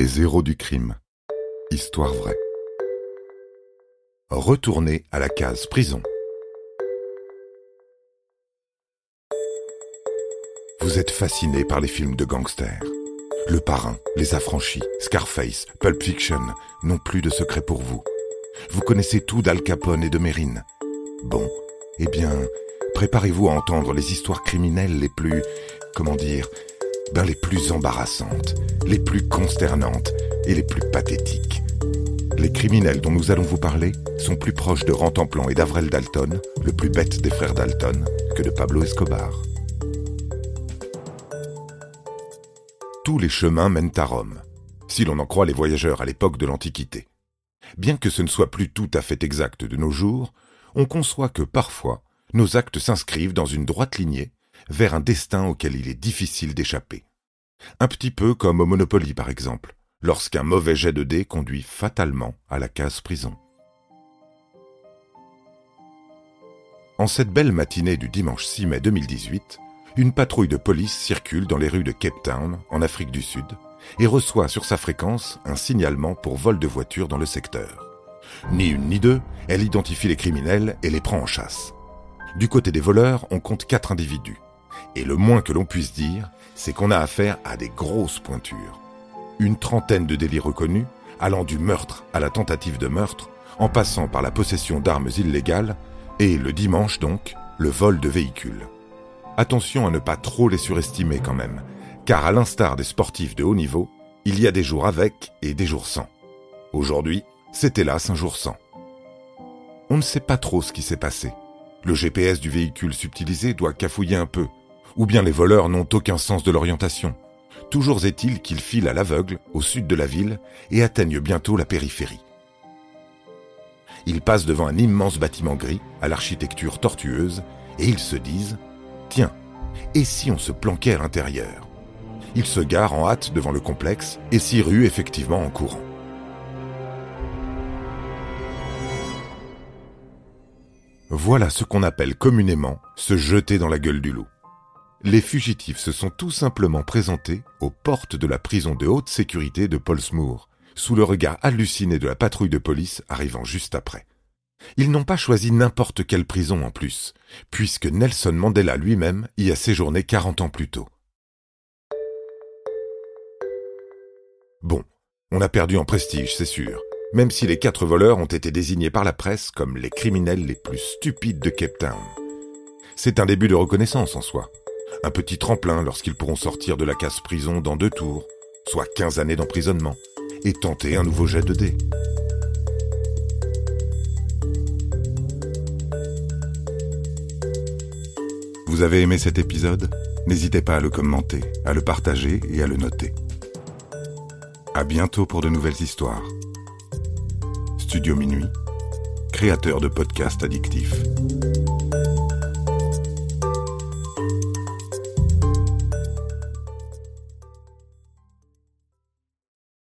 Les héros du crime. Histoire vraie. Retournez à la case prison. Vous êtes fasciné par les films de gangsters. Le Parrain, Les Affranchis, Scarface, Pulp Fiction n'ont plus de secret pour vous. Vous connaissez tout d'Al Capone et de Mérine. Bon, eh bien, préparez-vous à entendre les histoires criminelles les plus, comment dire, les plus embarrassantes, les plus consternantes et les plus pathétiques. Les criminels dont nous allons vous parler sont plus proches de Rantanplan et d'Avrel Dalton, le plus bête des frères Dalton, que de Pablo Escobar. Tous les chemins mènent à Rome, si l'on en croit les voyageurs à l'époque de l'Antiquité. Bien que ce ne soit plus tout à fait exact de nos jours, on conçoit que parfois nos actes s'inscrivent dans une droite lignée vers un destin auquel il est difficile d'échapper. Un petit peu comme au Monopoly par exemple, lorsqu'un mauvais jet de dés conduit fatalement à la case prison. En cette belle matinée du dimanche 6 mai 2018, une patrouille de police circule dans les rues de Cape Town, en Afrique du Sud, et reçoit sur sa fréquence un signalement pour vol de voiture dans le secteur. Ni une ni deux, elle identifie les criminels et les prend en chasse. Du côté des voleurs, on compte quatre individus. Et le moins que l'on puisse dire, c'est qu'on a affaire à des grosses pointures. Une trentaine de délits reconnus, allant du meurtre à la tentative de meurtre, en passant par la possession d'armes illégales, et le dimanche donc, le vol de véhicules. Attention à ne pas trop les surestimer quand même, car à l'instar des sportifs de haut niveau, il y a des jours avec et des jours sans. Aujourd'hui, c'est hélas un jour sans. On ne sait pas trop ce qui s'est passé. Le GPS du véhicule subtilisé doit cafouiller un peu, ou bien les voleurs n'ont aucun sens de l'orientation. Toujours est-il qu'ils filent à l'aveugle, au sud de la ville, et atteignent bientôt la périphérie. Ils passent devant un immense bâtiment gris, à l'architecture tortueuse, et ils se disent Tiens, et si on se planquait à l'intérieur? Ils se garent en hâte devant le complexe et s'y ruent effectivement en courant. Voilà ce qu'on appelle communément se jeter dans la gueule du loup. Les fugitifs se sont tout simplement présentés aux portes de la prison de haute sécurité de Polsmoor, sous le regard halluciné de la patrouille de police arrivant juste après. Ils n'ont pas choisi n'importe quelle prison en plus, puisque Nelson Mandela lui-même y a séjourné 40 ans plus tôt. Bon, on a perdu en prestige, c'est sûr, même si les quatre voleurs ont été désignés par la presse comme les criminels les plus stupides de Cape Town. C'est un début de reconnaissance en soi. Un petit tremplin lorsqu'ils pourront sortir de la casse-prison dans deux tours, soit 15 années d'emprisonnement, et tenter un nouveau jet de dés. Vous avez aimé cet épisode? N'hésitez pas à le commenter, à le partager et à le noter. À bientôt pour de nouvelles histoires. Studio Minuit, créateur de podcasts addictifs.